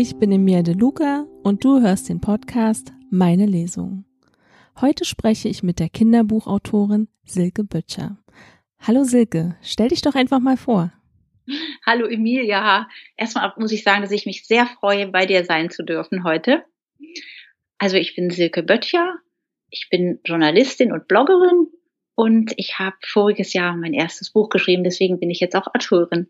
ich bin Emilia De Luca und du hörst den Podcast Meine Lesung. Heute spreche ich mit der Kinderbuchautorin Silke Böttcher. Hallo Silke, stell dich doch einfach mal vor. Hallo Emilia. Erstmal muss ich sagen, dass ich mich sehr freue, bei dir sein zu dürfen heute. Also ich bin Silke Böttcher, ich bin Journalistin und Bloggerin und ich habe voriges Jahr mein erstes Buch geschrieben, deswegen bin ich jetzt auch Autorin.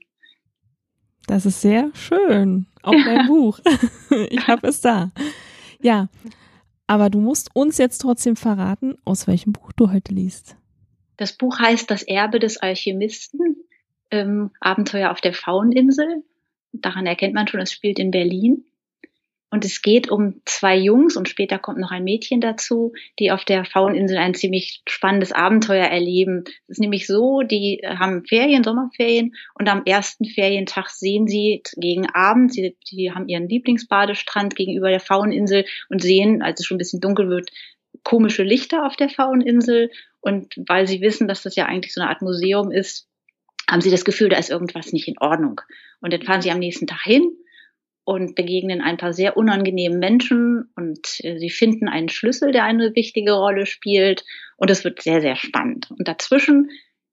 Das ist sehr schön. Auch dein Buch. ich habe es da. Ja, aber du musst uns jetzt trotzdem verraten, aus welchem Buch du heute liest. Das Buch heißt Das Erbe des Alchemisten, ähm, Abenteuer auf der Fauninsel. Daran erkennt man schon, es spielt in Berlin. Und es geht um zwei Jungs und später kommt noch ein Mädchen dazu, die auf der Fauninsel ein ziemlich spannendes Abenteuer erleben. Es ist nämlich so, die haben Ferien, Sommerferien und am ersten Ferientag sehen sie gegen Abend, sie, die haben ihren Lieblingsbadestrand gegenüber der Fauninsel und sehen, als es schon ein bisschen dunkel wird, komische Lichter auf der Fauninsel. Und weil sie wissen, dass das ja eigentlich so eine Art Museum ist, haben sie das Gefühl, da ist irgendwas nicht in Ordnung. Und dann fahren sie am nächsten Tag hin und begegnen ein paar sehr unangenehmen Menschen und äh, sie finden einen Schlüssel, der eine wichtige Rolle spielt und es wird sehr, sehr spannend. Und dazwischen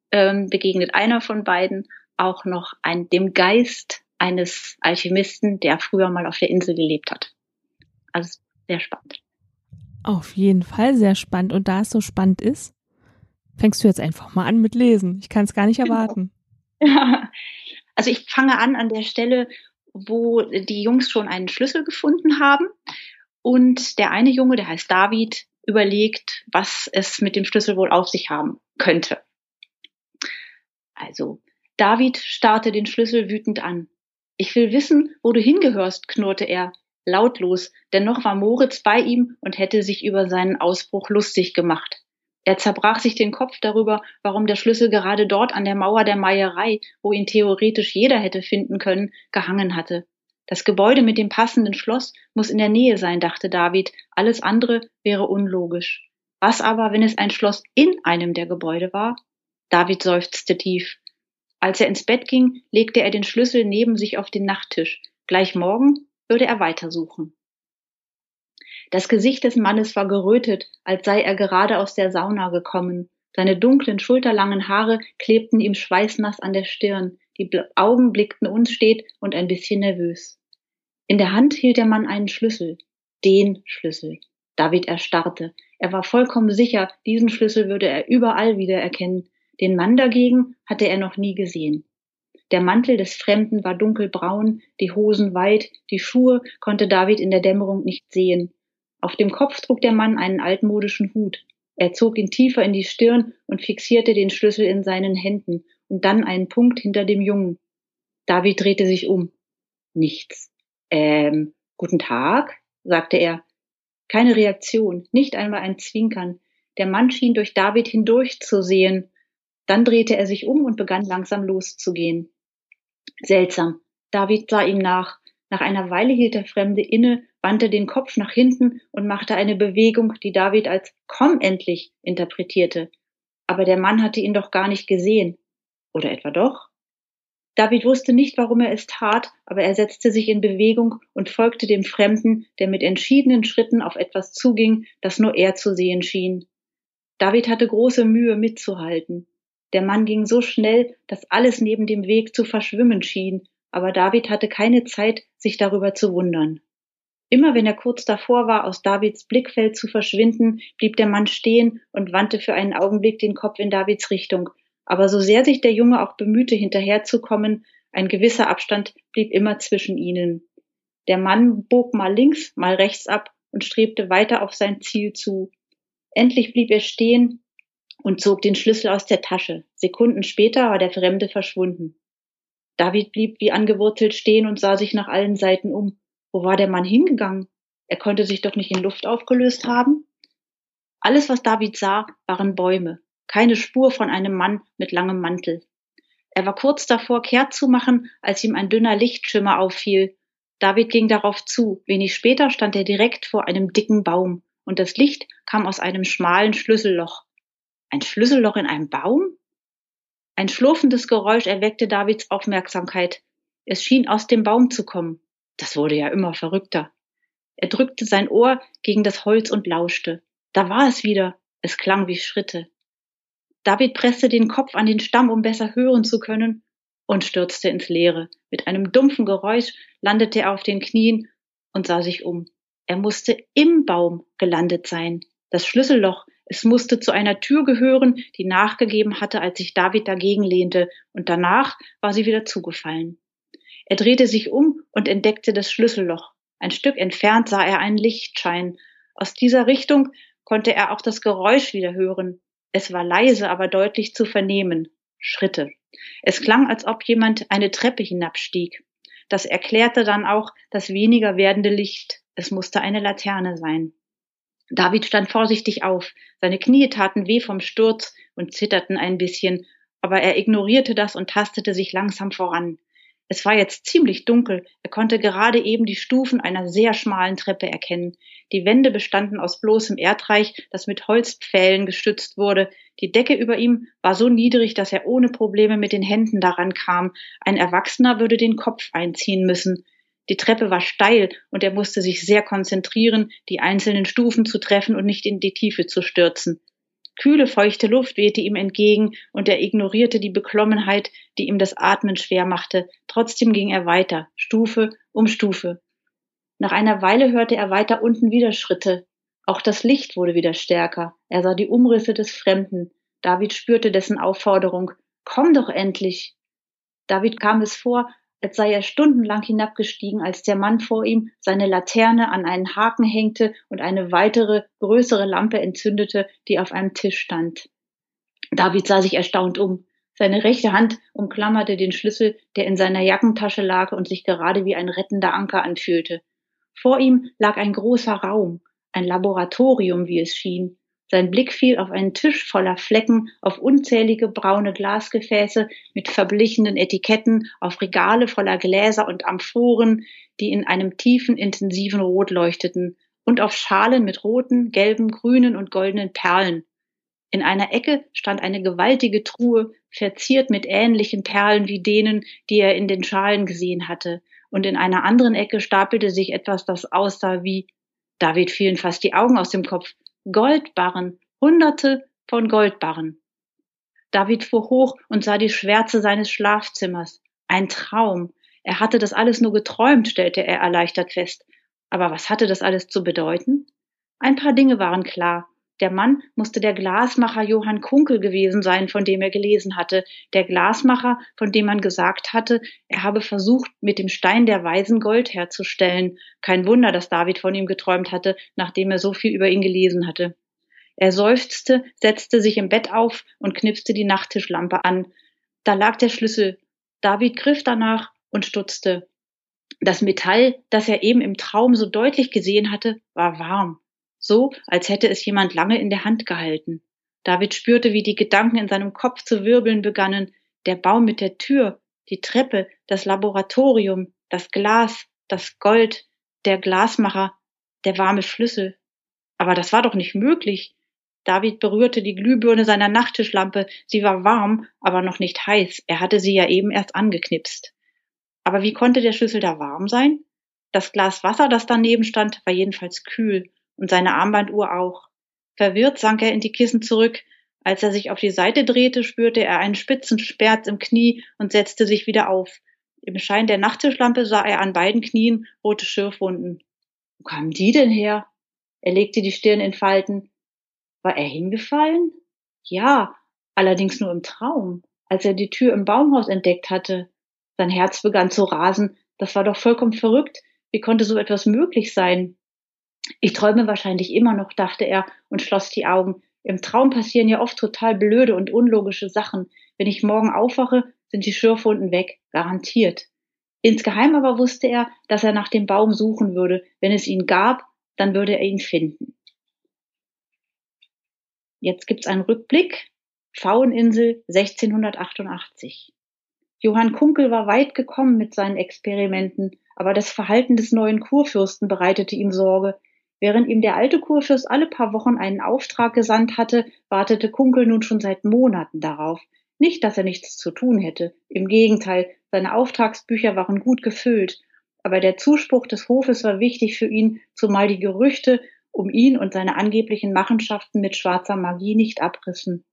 ähm, begegnet einer von beiden auch noch ein, dem Geist eines Alchemisten, der früher mal auf der Insel gelebt hat. Also sehr spannend. Auf jeden Fall sehr spannend. Und da es so spannend ist, fängst du jetzt einfach mal an mit Lesen. Ich kann es gar nicht genau. erwarten. Ja. Also ich fange an an der Stelle, wo die Jungs schon einen Schlüssel gefunden haben. Und der eine Junge, der heißt David, überlegt, was es mit dem Schlüssel wohl auf sich haben könnte. Also, David starrte den Schlüssel wütend an. Ich will wissen, wo du hingehörst, knurrte er, lautlos, denn noch war Moritz bei ihm und hätte sich über seinen Ausbruch lustig gemacht. Er zerbrach sich den Kopf darüber, warum der Schlüssel gerade dort an der Mauer der Meierei, wo ihn theoretisch jeder hätte finden können, gehangen hatte. Das Gebäude mit dem passenden Schloss muss in der Nähe sein, dachte David, alles andere wäre unlogisch. Was aber, wenn es ein Schloss in einem der Gebäude war? David seufzte tief. Als er ins Bett ging, legte er den Schlüssel neben sich auf den Nachttisch. Gleich morgen würde er weitersuchen. Das Gesicht des Mannes war gerötet, als sei er gerade aus der Sauna gekommen. Seine dunklen, schulterlangen Haare klebten ihm schweißnass an der Stirn, die Augen blickten unstet und ein bisschen nervös. In der Hand hielt der Mann einen Schlüssel. Den Schlüssel. David erstarrte. Er war vollkommen sicher, diesen Schlüssel würde er überall wiedererkennen. Den Mann dagegen hatte er noch nie gesehen. Der Mantel des Fremden war dunkelbraun, die Hosen weit, die Schuhe konnte David in der Dämmerung nicht sehen. Auf dem Kopf trug der Mann einen altmodischen Hut. Er zog ihn tiefer in die Stirn und fixierte den Schlüssel in seinen Händen und dann einen Punkt hinter dem Jungen. David drehte sich um. Nichts. Ähm, guten Tag, sagte er. Keine Reaktion, nicht einmal ein Zwinkern. Der Mann schien durch David hindurch zu sehen. Dann drehte er sich um und begann langsam loszugehen. Seltsam. David sah ihm nach. Nach einer Weile hielt der Fremde inne, wandte den Kopf nach hinten und machte eine Bewegung, die David als Komm endlich interpretierte. Aber der Mann hatte ihn doch gar nicht gesehen. Oder etwa doch? David wusste nicht, warum er es tat, aber er setzte sich in Bewegung und folgte dem Fremden, der mit entschiedenen Schritten auf etwas zuging, das nur er zu sehen schien. David hatte große Mühe mitzuhalten. Der Mann ging so schnell, dass alles neben dem Weg zu verschwimmen schien, aber David hatte keine Zeit, sich darüber zu wundern. Immer wenn er kurz davor war, aus Davids Blickfeld zu verschwinden, blieb der Mann stehen und wandte für einen Augenblick den Kopf in Davids Richtung. Aber so sehr sich der Junge auch bemühte, hinterherzukommen, ein gewisser Abstand blieb immer zwischen ihnen. Der Mann bog mal links, mal rechts ab und strebte weiter auf sein Ziel zu. Endlich blieb er stehen und zog den Schlüssel aus der Tasche. Sekunden später war der Fremde verschwunden. David blieb wie angewurzelt stehen und sah sich nach allen Seiten um. Wo war der Mann hingegangen? Er konnte sich doch nicht in Luft aufgelöst haben. Alles, was David sah, waren Bäume, keine Spur von einem Mann mit langem Mantel. Er war kurz davor, kehrt zu machen, als ihm ein dünner Lichtschimmer auffiel. David ging darauf zu. Wenig später stand er direkt vor einem dicken Baum, und das Licht kam aus einem schmalen Schlüsselloch. Ein Schlüsselloch in einem Baum? Ein schlurfendes Geräusch erweckte Davids Aufmerksamkeit. Es schien aus dem Baum zu kommen. Das wurde ja immer verrückter. Er drückte sein Ohr gegen das Holz und lauschte. Da war es wieder. Es klang wie Schritte. David presste den Kopf an den Stamm, um besser hören zu können, und stürzte ins Leere. Mit einem dumpfen Geräusch landete er auf den Knien und sah sich um. Er musste im Baum gelandet sein. Das Schlüsselloch, es musste zu einer Tür gehören, die nachgegeben hatte, als sich David dagegen lehnte, und danach war sie wieder zugefallen. Er drehte sich um und entdeckte das Schlüsselloch. Ein Stück entfernt sah er einen Lichtschein. Aus dieser Richtung konnte er auch das Geräusch wieder hören. Es war leise, aber deutlich zu vernehmen. Schritte. Es klang, als ob jemand eine Treppe hinabstieg. Das erklärte dann auch das weniger werdende Licht. Es musste eine Laterne sein. David stand vorsichtig auf. Seine Knie taten weh vom Sturz und zitterten ein bisschen, aber er ignorierte das und tastete sich langsam voran. Es war jetzt ziemlich dunkel, er konnte gerade eben die Stufen einer sehr schmalen Treppe erkennen. Die Wände bestanden aus bloßem Erdreich, das mit Holzpfählen gestützt wurde. Die Decke über ihm war so niedrig, dass er ohne Probleme mit den Händen daran kam. Ein Erwachsener würde den Kopf einziehen müssen. Die Treppe war steil und er musste sich sehr konzentrieren, die einzelnen Stufen zu treffen und nicht in die Tiefe zu stürzen. Kühle, feuchte Luft wehte ihm entgegen und er ignorierte die Beklommenheit, die ihm das Atmen schwer machte. Trotzdem ging er weiter, Stufe um Stufe. Nach einer Weile hörte er weiter unten wieder Schritte. Auch das Licht wurde wieder stärker. Er sah die Umrisse des Fremden. David spürte dessen Aufforderung. Komm doch endlich. David kam es vor, als sei er stundenlang hinabgestiegen, als der Mann vor ihm seine Laterne an einen Haken hängte und eine weitere, größere Lampe entzündete, die auf einem Tisch stand. David sah sich erstaunt um. Seine rechte Hand umklammerte den Schlüssel, der in seiner Jackentasche lag und sich gerade wie ein rettender Anker anfühlte. Vor ihm lag ein großer Raum, ein Laboratorium, wie es schien. Sein Blick fiel auf einen Tisch voller Flecken, auf unzählige braune Glasgefäße mit verblichenen Etiketten, auf Regale voller Gläser und Amphoren, die in einem tiefen, intensiven Rot leuchteten, und auf Schalen mit roten, gelben, grünen und goldenen Perlen. In einer Ecke stand eine gewaltige Truhe, verziert mit ähnlichen Perlen wie denen, die er in den Schalen gesehen hatte, und in einer anderen Ecke stapelte sich etwas, das aussah wie David fielen fast die Augen aus dem Kopf. Goldbarren, hunderte von Goldbarren. David fuhr hoch und sah die Schwärze seines Schlafzimmers. Ein Traum. Er hatte das alles nur geträumt, stellte er erleichtert fest. Aber was hatte das alles zu bedeuten? Ein paar Dinge waren klar. Der Mann musste der Glasmacher Johann Kunkel gewesen sein, von dem er gelesen hatte, der Glasmacher, von dem man gesagt hatte, er habe versucht, mit dem Stein der Weisen Gold herzustellen. Kein Wunder, dass David von ihm geträumt hatte, nachdem er so viel über ihn gelesen hatte. Er seufzte, setzte sich im Bett auf und knipste die Nachttischlampe an. Da lag der Schlüssel. David griff danach und stutzte. Das Metall, das er eben im Traum so deutlich gesehen hatte, war warm so als hätte es jemand lange in der Hand gehalten. David spürte, wie die Gedanken in seinem Kopf zu wirbeln begannen. Der Baum mit der Tür, die Treppe, das Laboratorium, das Glas, das Gold, der Glasmacher, der warme Schlüssel. Aber das war doch nicht möglich. David berührte die Glühbirne seiner Nachttischlampe. Sie war warm, aber noch nicht heiß. Er hatte sie ja eben erst angeknipst. Aber wie konnte der Schlüssel da warm sein? Das Glas Wasser, das daneben stand, war jedenfalls kühl und seine Armbanduhr auch. Verwirrt sank er in die Kissen zurück. Als er sich auf die Seite drehte, spürte er einen spitzen Sperz im Knie und setzte sich wieder auf. Im Schein der Nachttischlampe sah er an beiden Knien rote Schürfwunden. Wo kamen die denn her? Er legte die Stirn in Falten. War er hingefallen? Ja, allerdings nur im Traum, als er die Tür im Baumhaus entdeckt hatte. Sein Herz begann zu rasen. Das war doch vollkommen verrückt. Wie konnte so etwas möglich sein? Ich träume wahrscheinlich immer noch, dachte er und schloss die Augen. Im Traum passieren ja oft total blöde und unlogische Sachen. Wenn ich morgen aufwache, sind die Schürfwunden weg, garantiert. Insgeheim aber wusste er, dass er nach dem Baum suchen würde. Wenn es ihn gab, dann würde er ihn finden. Jetzt gibt's einen Rückblick. Pfaueninsel 1688. Johann Kunkel war weit gekommen mit seinen Experimenten, aber das Verhalten des neuen Kurfürsten bereitete ihm Sorge. Während ihm der alte Kurfürst alle paar Wochen einen Auftrag gesandt hatte, wartete Kunkel nun schon seit Monaten darauf. Nicht, dass er nichts zu tun hätte. Im Gegenteil, seine Auftragsbücher waren gut gefüllt. Aber der Zuspruch des Hofes war wichtig für ihn, zumal die Gerüchte um ihn und seine angeblichen Machenschaften mit schwarzer Magie nicht abrissen.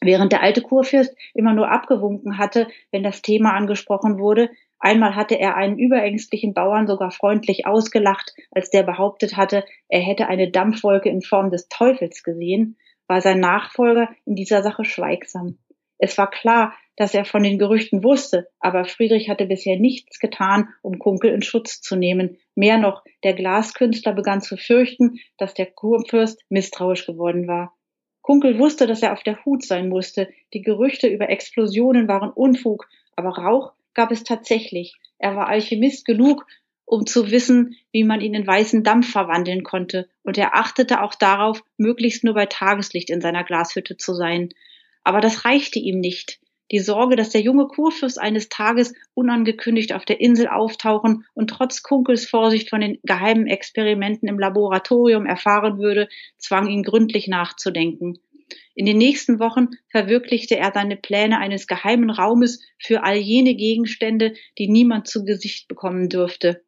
Während der alte Kurfürst immer nur abgewunken hatte, wenn das Thema angesprochen wurde, einmal hatte er einen überängstlichen Bauern sogar freundlich ausgelacht, als der behauptet hatte, er hätte eine Dampfwolke in Form des Teufels gesehen, war sein Nachfolger in dieser Sache schweigsam. Es war klar, dass er von den Gerüchten wusste, aber Friedrich hatte bisher nichts getan, um Kunkel in Schutz zu nehmen. Mehr noch, der Glaskünstler begann zu fürchten, dass der Kurfürst misstrauisch geworden war. Kunkel wusste, dass er auf der Hut sein musste. Die Gerüchte über Explosionen waren Unfug, aber Rauch gab es tatsächlich. Er war Alchemist genug, um zu wissen, wie man ihn in weißen Dampf verwandeln konnte, und er achtete auch darauf, möglichst nur bei Tageslicht in seiner Glashütte zu sein. Aber das reichte ihm nicht. Die Sorge, dass der junge Kurfürst eines Tages unangekündigt auf der Insel auftauchen und trotz Kunkels Vorsicht von den geheimen Experimenten im Laboratorium erfahren würde, zwang ihn gründlich nachzudenken. In den nächsten Wochen verwirklichte er seine Pläne eines geheimen Raumes für all jene Gegenstände, die niemand zu Gesicht bekommen dürfte.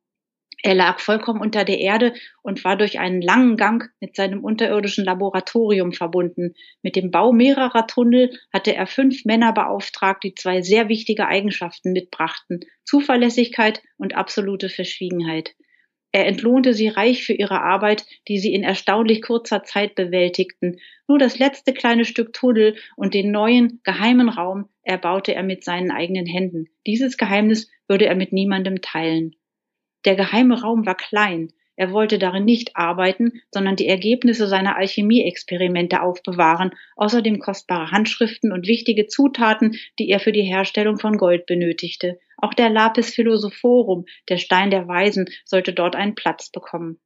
Er lag vollkommen unter der Erde und war durch einen langen Gang mit seinem unterirdischen Laboratorium verbunden. Mit dem Bau mehrerer Tunnel hatte er fünf Männer beauftragt, die zwei sehr wichtige Eigenschaften mitbrachten Zuverlässigkeit und absolute Verschwiegenheit. Er entlohnte sie reich für ihre Arbeit, die sie in erstaunlich kurzer Zeit bewältigten. Nur das letzte kleine Stück Tunnel und den neuen, geheimen Raum erbaute er mit seinen eigenen Händen. Dieses Geheimnis würde er mit niemandem teilen. Der geheime Raum war klein. Er wollte darin nicht arbeiten, sondern die Ergebnisse seiner Alchemieexperimente aufbewahren, außerdem kostbare Handschriften und wichtige Zutaten, die er für die Herstellung von Gold benötigte. Auch der Lapis Philosophorum, der Stein der Weisen, sollte dort einen Platz bekommen.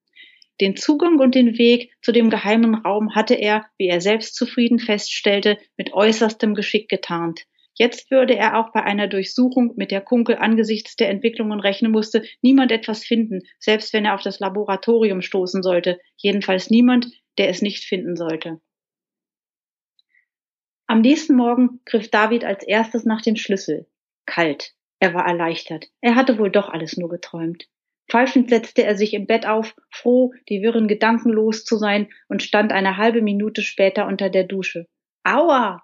Den Zugang und den Weg zu dem geheimen Raum hatte er, wie er selbst zufrieden feststellte, mit äußerstem Geschick getarnt. Jetzt würde er auch bei einer Durchsuchung, mit der Kunkel angesichts der Entwicklungen rechnen musste, niemand etwas finden, selbst wenn er auf das Laboratorium stoßen sollte, jedenfalls niemand, der es nicht finden sollte. Am nächsten Morgen griff David als erstes nach dem Schlüssel. Kalt. Er war erleichtert. Er hatte wohl doch alles nur geträumt. Pfeifend setzte er sich im Bett auf, froh, die wirren Gedanken los zu sein, und stand eine halbe Minute später unter der Dusche. Aua!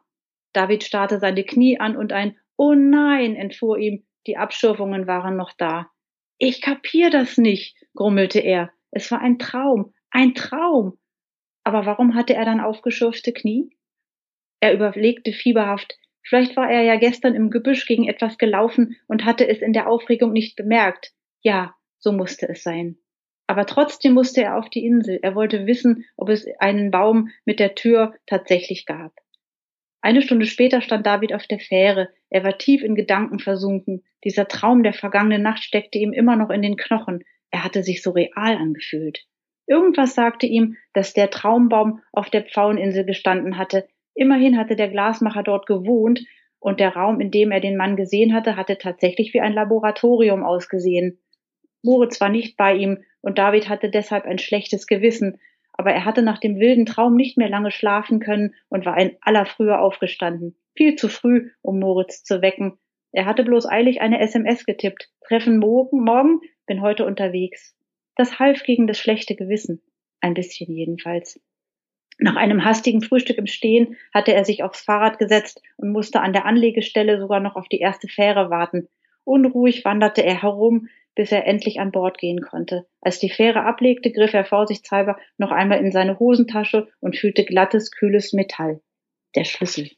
David starrte seine Knie an und ein Oh nein entfuhr ihm, die Abschürfungen waren noch da. Ich kapier das nicht, grummelte er. Es war ein Traum, ein Traum. Aber warum hatte er dann aufgeschürfte Knie? Er überlegte fieberhaft. Vielleicht war er ja gestern im Gebüsch gegen etwas gelaufen und hatte es in der Aufregung nicht bemerkt. Ja, so musste es sein. Aber trotzdem musste er auf die Insel. Er wollte wissen, ob es einen Baum mit der Tür tatsächlich gab. Eine Stunde später stand David auf der Fähre. Er war tief in Gedanken versunken. Dieser Traum der vergangenen Nacht steckte ihm immer noch in den Knochen. Er hatte sich so real angefühlt. Irgendwas sagte ihm, dass der Traumbaum auf der Pfaueninsel gestanden hatte. Immerhin hatte der Glasmacher dort gewohnt und der Raum, in dem er den Mann gesehen hatte, hatte tatsächlich wie ein Laboratorium ausgesehen. Moritz war nicht bei ihm und David hatte deshalb ein schlechtes Gewissen, aber er hatte nach dem wilden Traum nicht mehr lange schlafen können und war in aller Frühe aufgestanden. Viel zu früh, um Moritz zu wecken. Er hatte bloß eilig eine SMS getippt. Treffen morgen, morgen, bin heute unterwegs. Das half gegen das schlechte Gewissen. Ein bisschen jedenfalls. Nach einem hastigen Frühstück im Stehen hatte er sich aufs Fahrrad gesetzt und musste an der Anlegestelle sogar noch auf die erste Fähre warten. Unruhig wanderte er herum, bis er endlich an Bord gehen konnte. Als die Fähre ablegte, griff er vorsichtshalber noch einmal in seine Hosentasche und fühlte glattes, kühles Metall. Der Schlüssel.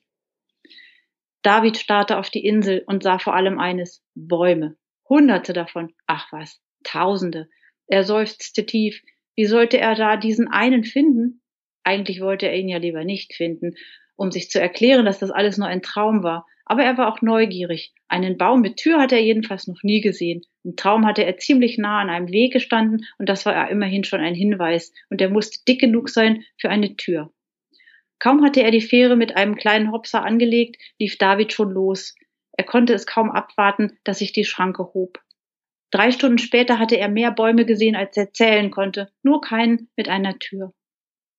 David starrte auf die Insel und sah vor allem eines Bäume. Hunderte davon. Ach was, Tausende. Er seufzte tief. Wie sollte er da diesen einen finden? Eigentlich wollte er ihn ja lieber nicht finden, um sich zu erklären, dass das alles nur ein Traum war. Aber er war auch neugierig. Einen Baum mit Tür hatte er jedenfalls noch nie gesehen. Im Traum hatte er ziemlich nah an einem Weg gestanden und das war er immerhin schon ein Hinweis und er musste dick genug sein für eine Tür. Kaum hatte er die Fähre mit einem kleinen Hopser angelegt, lief David schon los. Er konnte es kaum abwarten, dass sich die Schranke hob. Drei Stunden später hatte er mehr Bäume gesehen, als er zählen konnte, nur keinen mit einer Tür.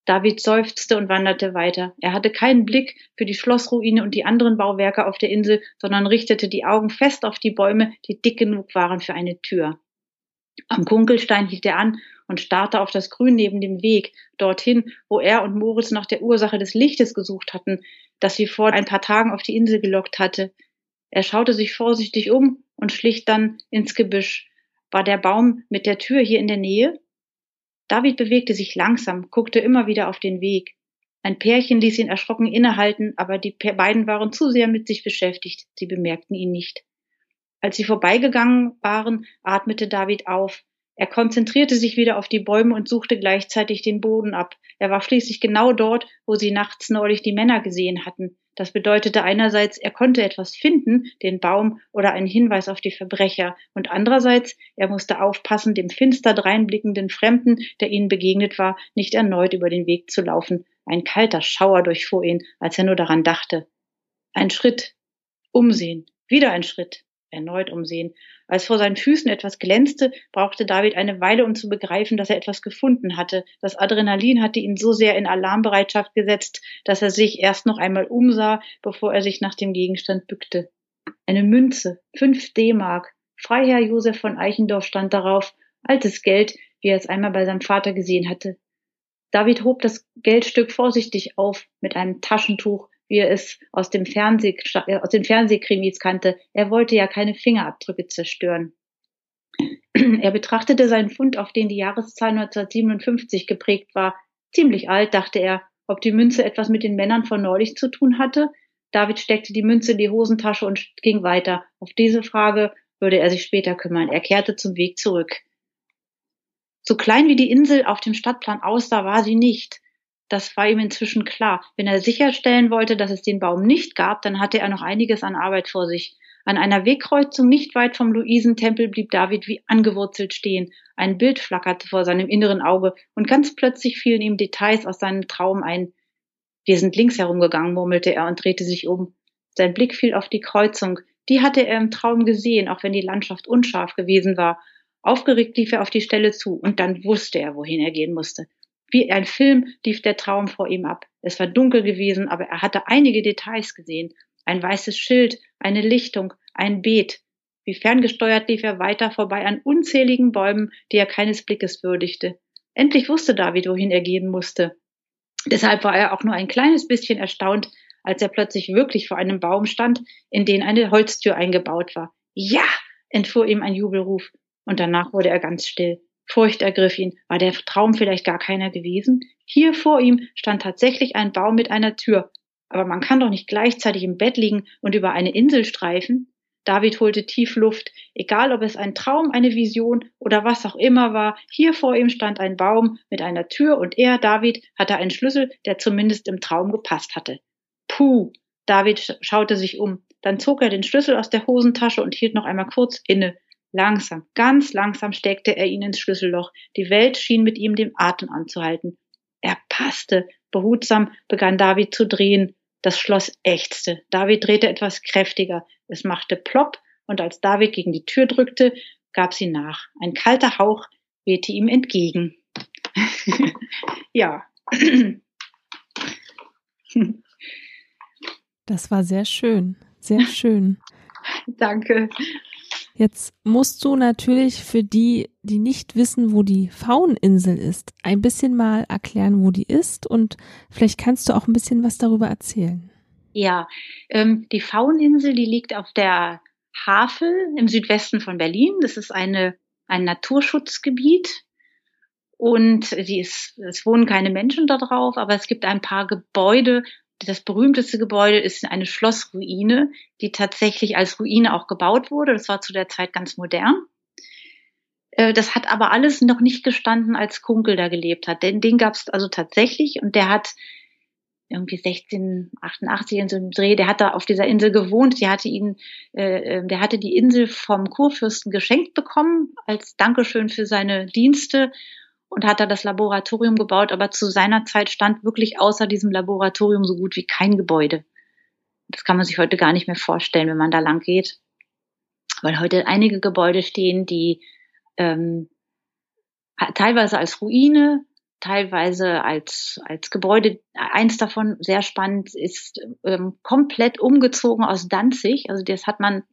David seufzte und wanderte weiter. Er hatte keinen Blick für die Schlossruine und die anderen Bauwerke auf der Insel, sondern richtete die Augen fest auf die Bäume, die dick genug waren für eine Tür. Am Kunkelstein hielt er an und starrte auf das Grün neben dem Weg, dorthin, wo er und Moritz nach der Ursache des Lichtes gesucht hatten, das sie vor ein paar Tagen auf die Insel gelockt hatte. Er schaute sich vorsichtig um und schlich dann ins Gebüsch. War der Baum mit der Tür hier in der Nähe? David bewegte sich langsam, guckte immer wieder auf den Weg. Ein Pärchen ließ ihn erschrocken innehalten, aber die beiden waren zu sehr mit sich beschäftigt, sie bemerkten ihn nicht. Als sie vorbeigegangen waren, atmete David auf. Er konzentrierte sich wieder auf die Bäume und suchte gleichzeitig den Boden ab. Er war schließlich genau dort, wo sie nachts neulich die Männer gesehen hatten. Das bedeutete einerseits, er konnte etwas finden, den Baum oder einen Hinweis auf die Verbrecher, und andererseits, er musste aufpassen, dem finster dreinblickenden Fremden, der ihnen begegnet war, nicht erneut über den Weg zu laufen. Ein kalter Schauer durchfuhr ihn, als er nur daran dachte. Ein Schritt, umsehen, wieder ein Schritt, erneut umsehen. Als vor seinen Füßen etwas glänzte, brauchte David eine Weile, um zu begreifen, dass er etwas gefunden hatte. Das Adrenalin hatte ihn so sehr in Alarmbereitschaft gesetzt, dass er sich erst noch einmal umsah, bevor er sich nach dem Gegenstand bückte. Eine Münze, fünf D-Mark. Freiherr Josef von Eichendorf stand darauf, altes Geld, wie er es einmal bei seinem Vater gesehen hatte. David hob das Geldstück vorsichtig auf mit einem Taschentuch, wie er es aus, dem Fernseh, äh, aus den Fernsehkrimis kannte. Er wollte ja keine Fingerabdrücke zerstören. Er betrachtete seinen Fund, auf den die Jahreszahl 1957 geprägt war. Ziemlich alt, dachte er, ob die Münze etwas mit den Männern von neulich zu tun hatte. David steckte die Münze in die Hosentasche und ging weiter. Auf diese Frage würde er sich später kümmern. Er kehrte zum Weg zurück. So klein wie die Insel auf dem Stadtplan aussah, war sie nicht. Das war ihm inzwischen klar. Wenn er sicherstellen wollte, dass es den Baum nicht gab, dann hatte er noch einiges an Arbeit vor sich. An einer Wegkreuzung nicht weit vom Luisentempel blieb David wie angewurzelt stehen. Ein Bild flackerte vor seinem inneren Auge und ganz plötzlich fielen ihm Details aus seinem Traum ein. Wir sind links herumgegangen, murmelte er und drehte sich um. Sein Blick fiel auf die Kreuzung. Die hatte er im Traum gesehen, auch wenn die Landschaft unscharf gewesen war. Aufgeregt lief er auf die Stelle zu, und dann wusste er, wohin er gehen musste. Wie ein Film lief der Traum vor ihm ab. Es war dunkel gewesen, aber er hatte einige Details gesehen. Ein weißes Schild, eine Lichtung, ein Beet. Wie ferngesteuert lief er weiter vorbei an unzähligen Bäumen, die er keines Blickes würdigte. Endlich wusste David, wohin er gehen musste. Deshalb war er auch nur ein kleines bisschen erstaunt, als er plötzlich wirklich vor einem Baum stand, in den eine Holztür eingebaut war. Ja! entfuhr ihm ein Jubelruf, und danach wurde er ganz still. Furcht ergriff ihn. War der Traum vielleicht gar keiner gewesen? Hier vor ihm stand tatsächlich ein Baum mit einer Tür. Aber man kann doch nicht gleichzeitig im Bett liegen und über eine Insel streifen. David holte tief Luft. Egal, ob es ein Traum, eine Vision oder was auch immer war, hier vor ihm stand ein Baum mit einer Tür und er, David, hatte einen Schlüssel, der zumindest im Traum gepasst hatte. Puh! David schaute sich um. Dann zog er den Schlüssel aus der Hosentasche und hielt noch einmal kurz inne. Langsam, ganz langsam steckte er ihn ins Schlüsselloch. Die Welt schien mit ihm den Atem anzuhalten. Er passte. Behutsam begann David zu drehen. Das Schloss ächzte. David drehte etwas kräftiger. Es machte plopp, und als David gegen die Tür drückte, gab sie nach. Ein kalter Hauch wehte ihm entgegen. ja. das war sehr schön. Sehr schön. Danke. Jetzt musst du natürlich für die, die nicht wissen, wo die Fauninsel ist, ein bisschen mal erklären, wo die ist und vielleicht kannst du auch ein bisschen was darüber erzählen. Ja, ähm, die Fauninsel, die liegt auf der Havel im Südwesten von Berlin. Das ist eine, ein Naturschutzgebiet und sie ist, es wohnen keine Menschen da drauf, aber es gibt ein paar Gebäude das berühmteste Gebäude ist eine Schlossruine, die tatsächlich als Ruine auch gebaut wurde. Das war zu der Zeit ganz modern. Äh, das hat aber alles noch nicht gestanden, als Kunkel da gelebt hat. Denn den gab es also tatsächlich und der hat irgendwie 1688 in so einem Dreh, der hat da auf dieser Insel gewohnt, der hatte ihn, äh, äh, der hatte die Insel vom Kurfürsten geschenkt bekommen als Dankeschön für seine Dienste und hat da das Laboratorium gebaut, aber zu seiner Zeit stand wirklich außer diesem Laboratorium so gut wie kein Gebäude. Das kann man sich heute gar nicht mehr vorstellen, wenn man da lang geht, weil heute einige Gebäude stehen, die ähm, teilweise als Ruine teilweise als, als Gebäude. Eins davon, sehr spannend, ist ähm, komplett umgezogen aus Danzig. Also das hat man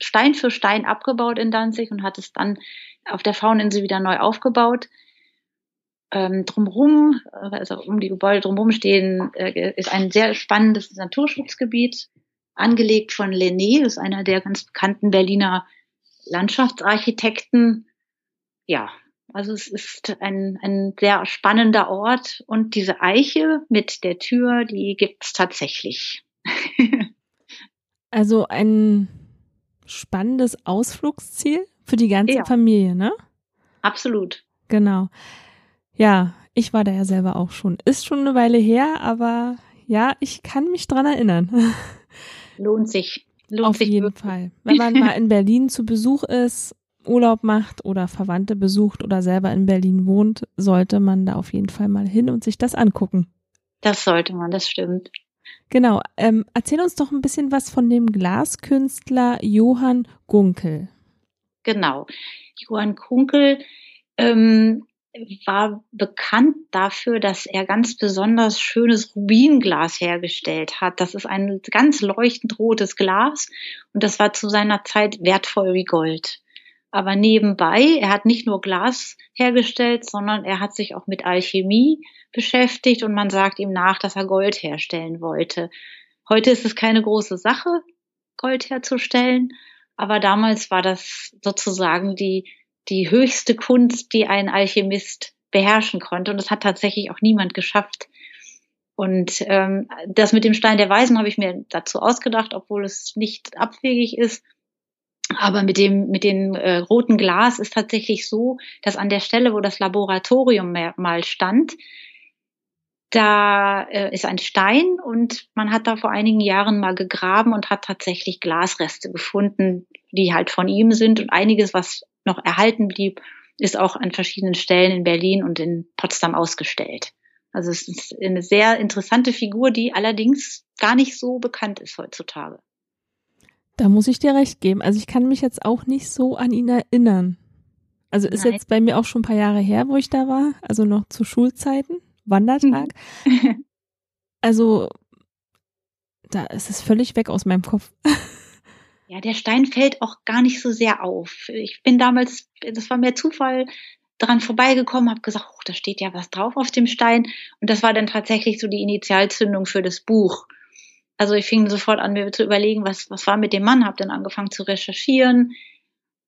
Stein für Stein abgebaut in Danzig und hat es dann auf der Fauninsel wieder neu aufgebaut. Ähm, drumherum, also um die Gebäude drumherum stehen, äh, ist ein sehr spannendes Naturschutzgebiet, angelegt von Lené, das ist einer der ganz bekannten Berliner Landschaftsarchitekten. Ja, also es ist ein, ein sehr spannender Ort und diese Eiche mit der Tür, die gibt's tatsächlich. also ein spannendes Ausflugsziel für die ganze ja. Familie, ne? Absolut. Genau. Ja, ich war da ja selber auch schon. Ist schon eine Weile her, aber ja, ich kann mich dran erinnern. Lohnt sich. Lohnt Auf sich jeden wirklich. Fall. Wenn man mal in Berlin zu Besuch ist, Urlaub macht oder Verwandte besucht oder selber in Berlin wohnt, sollte man da auf jeden Fall mal hin und sich das angucken. Das sollte man, das stimmt. Genau. Ähm, erzähl uns doch ein bisschen was von dem Glaskünstler Johann Gunkel. Genau. Johann Kunkel ähm, war bekannt dafür, dass er ganz besonders schönes Rubinglas hergestellt hat. Das ist ein ganz leuchtend rotes Glas und das war zu seiner Zeit wertvoll wie Gold. Aber nebenbei, er hat nicht nur Glas hergestellt, sondern er hat sich auch mit Alchemie beschäftigt und man sagt ihm nach, dass er Gold herstellen wollte. Heute ist es keine große Sache, Gold herzustellen, aber damals war das sozusagen die, die höchste Kunst, die ein Alchemist beherrschen konnte. Und das hat tatsächlich auch niemand geschafft. Und ähm, das mit dem Stein der Weisen habe ich mir dazu ausgedacht, obwohl es nicht abwegig ist. Aber mit dem, mit dem äh, roten Glas ist tatsächlich so, dass an der Stelle, wo das Laboratorium mal stand, da äh, ist ein Stein und man hat da vor einigen Jahren mal gegraben und hat tatsächlich Glasreste gefunden, die halt von ihm sind und einiges, was noch erhalten blieb, ist auch an verschiedenen Stellen in Berlin und in Potsdam ausgestellt. Also es ist eine sehr interessante Figur, die allerdings gar nicht so bekannt ist heutzutage. Da muss ich dir recht geben. Also ich kann mich jetzt auch nicht so an ihn erinnern. Also ist Nein. jetzt bei mir auch schon ein paar Jahre her, wo ich da war, also noch zu Schulzeiten, Wandertag. Mhm. also da ist es völlig weg aus meinem Kopf. Ja, der Stein fällt auch gar nicht so sehr auf. Ich bin damals, das war mehr Zufall, dran vorbeigekommen, habe gesagt, oh, da steht ja was drauf auf dem Stein. Und das war dann tatsächlich so die Initialzündung für das Buch. Also ich fing sofort an, mir zu überlegen, was, was war mit dem Mann, habe dann angefangen zu recherchieren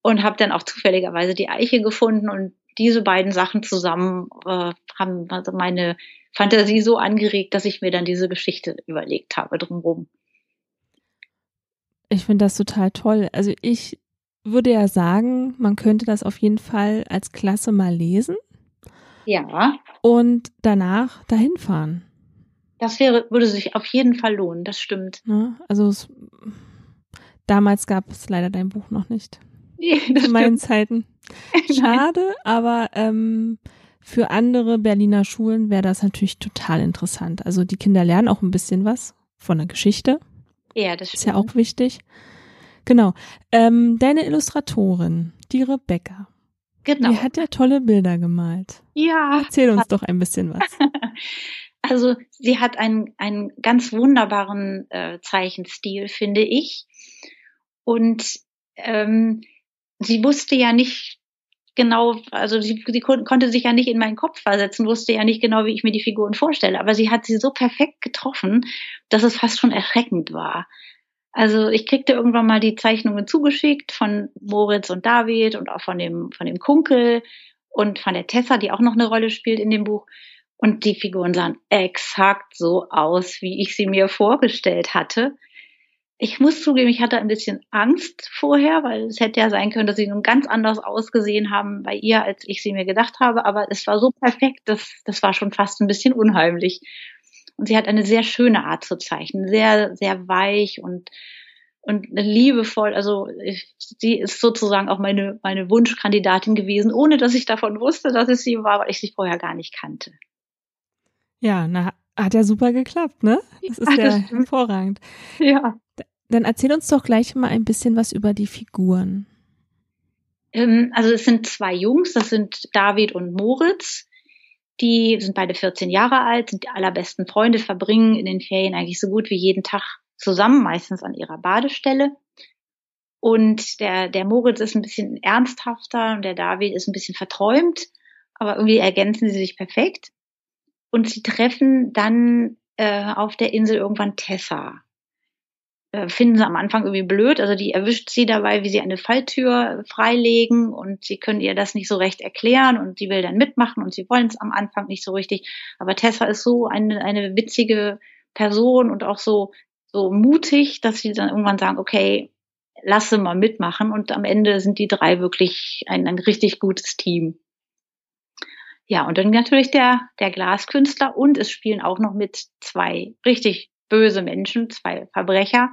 und habe dann auch zufälligerweise die Eiche gefunden und diese beiden Sachen zusammen äh, haben also meine Fantasie so angeregt, dass ich mir dann diese Geschichte überlegt habe drumherum. Ich finde das total toll. Also ich würde ja sagen, man könnte das auf jeden Fall als Klasse mal lesen. Ja. Und danach dahin fahren. Das wäre, würde sich auf jeden Fall lohnen, das stimmt. Ja, also es, damals gab es leider dein Buch noch nicht. Ja, Zu meinen Zeiten. Schade, aber ähm, für andere Berliner Schulen wäre das natürlich total interessant. Also die Kinder lernen auch ein bisschen was von der Geschichte. Ja, das stimmt. Ist ja auch wichtig. Genau. Ähm, deine Illustratorin, die Rebecca. Genau. Die hat ja tolle Bilder gemalt. Ja. Erzähl uns doch ein bisschen was. Also sie hat einen, einen ganz wunderbaren äh, Zeichenstil, finde ich. Und ähm, sie wusste ja nicht genau, also sie, sie konnte sich ja nicht in meinen Kopf versetzen, wusste ja nicht genau, wie ich mir die Figuren vorstelle. Aber sie hat sie so perfekt getroffen, dass es fast schon erschreckend war. Also ich kriegte irgendwann mal die Zeichnungen zugeschickt von Moritz und David und auch von dem, von dem Kunkel und von der Tessa, die auch noch eine Rolle spielt in dem Buch. Und die Figuren sahen exakt so aus, wie ich sie mir vorgestellt hatte. Ich muss zugeben, ich hatte ein bisschen Angst vorher, weil es hätte ja sein können, dass sie nun ganz anders ausgesehen haben bei ihr, als ich sie mir gedacht habe. Aber es war so perfekt, dass das war schon fast ein bisschen unheimlich. Und sie hat eine sehr schöne Art zu zeichnen, sehr, sehr weich und und liebevoll. Also ich, sie ist sozusagen auch meine meine Wunschkandidatin gewesen, ohne dass ich davon wusste, dass es sie war, weil ich sie vorher gar nicht kannte. Ja, na, hat ja super geklappt, ne? Das ist ja, ja hervorragend. Ja. Dann erzähl uns doch gleich mal ein bisschen was über die Figuren. Ähm, also es sind zwei Jungs, das sind David und Moritz. Die sind beide 14 Jahre alt, sind die allerbesten Freunde, verbringen in den Ferien eigentlich so gut wie jeden Tag zusammen, meistens an ihrer Badestelle. Und der, der Moritz ist ein bisschen ernsthafter und der David ist ein bisschen verträumt, aber irgendwie ergänzen sie sich perfekt. Und sie treffen dann äh, auf der Insel irgendwann Tessa. Äh, finden sie am Anfang irgendwie blöd. Also die erwischt sie dabei, wie sie eine Falltür freilegen und sie können ihr das nicht so recht erklären und sie will dann mitmachen und sie wollen es am Anfang nicht so richtig. Aber Tessa ist so eine, eine witzige Person und auch so, so mutig, dass sie dann irgendwann sagen, okay, lasse mal mitmachen und am Ende sind die drei wirklich ein, ein richtig gutes Team. Ja, und dann natürlich der, der Glaskünstler und es spielen auch noch mit zwei richtig böse Menschen, zwei Verbrecher.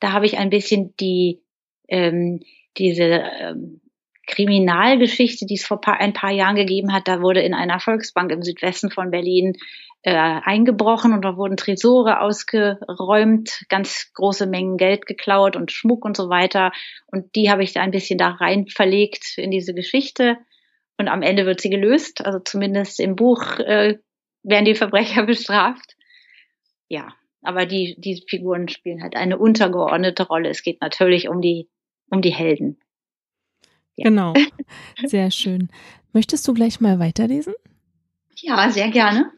Da habe ich ein bisschen die ähm, diese ähm, Kriminalgeschichte, die es vor paar, ein paar Jahren gegeben hat. Da wurde in einer Volksbank im Südwesten von Berlin äh, eingebrochen und da wurden Tresore ausgeräumt, ganz große Mengen Geld geklaut und Schmuck und so weiter. Und die habe ich da ein bisschen da rein verlegt in diese Geschichte. Und am Ende wird sie gelöst. Also zumindest im Buch äh, werden die Verbrecher bestraft. Ja, aber die, die Figuren spielen halt eine untergeordnete Rolle. Es geht natürlich um die, um die Helden. Ja. Genau. Sehr schön. Möchtest du gleich mal weiterlesen? Ja, sehr gerne.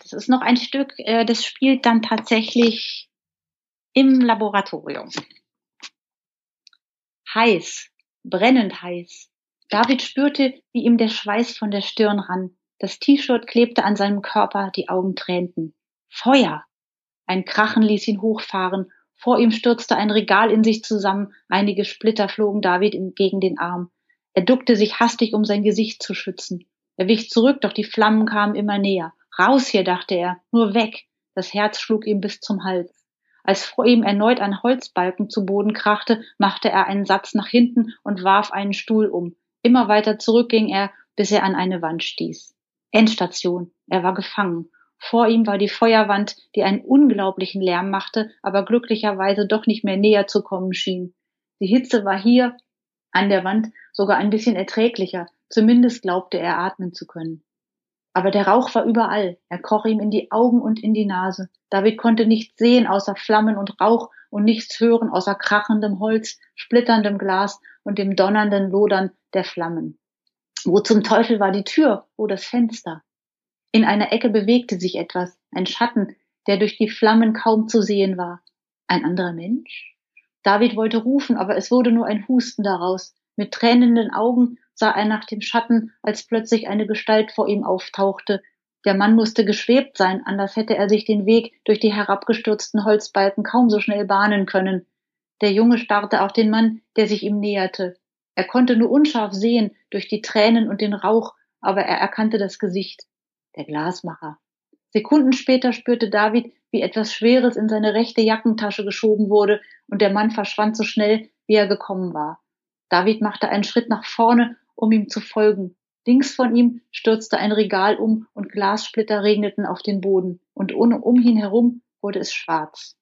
Das ist noch ein Stück, äh, das spielt dann tatsächlich im Laboratorium. Heiß, brennend heiß. David spürte, wie ihm der Schweiß von der Stirn rann. Das T-Shirt klebte an seinem Körper, die Augen tränten. Feuer! Ein Krachen ließ ihn hochfahren. Vor ihm stürzte ein Regal in sich zusammen. Einige Splitter flogen David gegen den Arm. Er duckte sich hastig, um sein Gesicht zu schützen. Er wich zurück, doch die Flammen kamen immer näher. Raus hier, dachte er, nur weg. Das Herz schlug ihm bis zum Hals. Als vor ihm erneut ein Holzbalken zu Boden krachte, machte er einen Satz nach hinten und warf einen Stuhl um. Immer weiter zurück ging er, bis er an eine Wand stieß. Endstation. Er war gefangen. Vor ihm war die Feuerwand, die einen unglaublichen Lärm machte, aber glücklicherweise doch nicht mehr näher zu kommen schien. Die Hitze war hier an der Wand sogar ein bisschen erträglicher, zumindest glaubte er atmen zu können. Aber der Rauch war überall, er kroch ihm in die Augen und in die Nase. David konnte nichts sehen außer Flammen und Rauch und nichts hören außer krachendem Holz, splitterndem Glas und dem donnernden Lodern der Flammen. Wo zum Teufel war die Tür? Wo das Fenster? In einer Ecke bewegte sich etwas, ein Schatten, der durch die Flammen kaum zu sehen war. Ein anderer Mensch? David wollte rufen, aber es wurde nur ein Husten daraus. Mit tränenden Augen sah er nach dem Schatten, als plötzlich eine Gestalt vor ihm auftauchte. Der Mann musste geschwebt sein, anders hätte er sich den Weg durch die herabgestürzten Holzbalken kaum so schnell bahnen können. Der Junge starrte auf den Mann, der sich ihm näherte. Er konnte nur unscharf sehen durch die Tränen und den Rauch, aber er erkannte das Gesicht. Der Glasmacher. Sekunden später spürte David, wie etwas Schweres in seine rechte Jackentasche geschoben wurde, und der Mann verschwand so schnell, wie er gekommen war. David machte einen Schritt nach vorne, um ihm zu folgen. Links von ihm stürzte ein Regal um und Glassplitter regneten auf den Boden, und um ihn herum wurde es schwarz.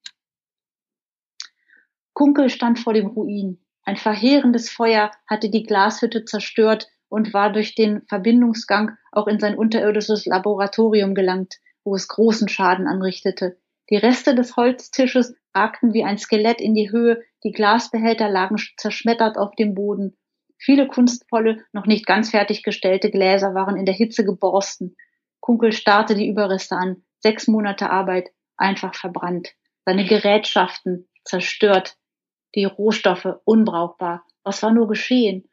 Kunkel stand vor dem Ruin. Ein verheerendes Feuer hatte die Glashütte zerstört und war durch den Verbindungsgang auch in sein unterirdisches Laboratorium gelangt, wo es großen Schaden anrichtete. Die Reste des Holztisches ragten wie ein Skelett in die Höhe, die Glasbehälter lagen zerschmettert auf dem Boden. Viele kunstvolle, noch nicht ganz fertiggestellte Gläser waren in der Hitze geborsten. Kunkel starrte die Überreste an. Sechs Monate Arbeit, einfach verbrannt. Seine Gerätschaften zerstört, die Rohstoffe unbrauchbar. Was war nur geschehen?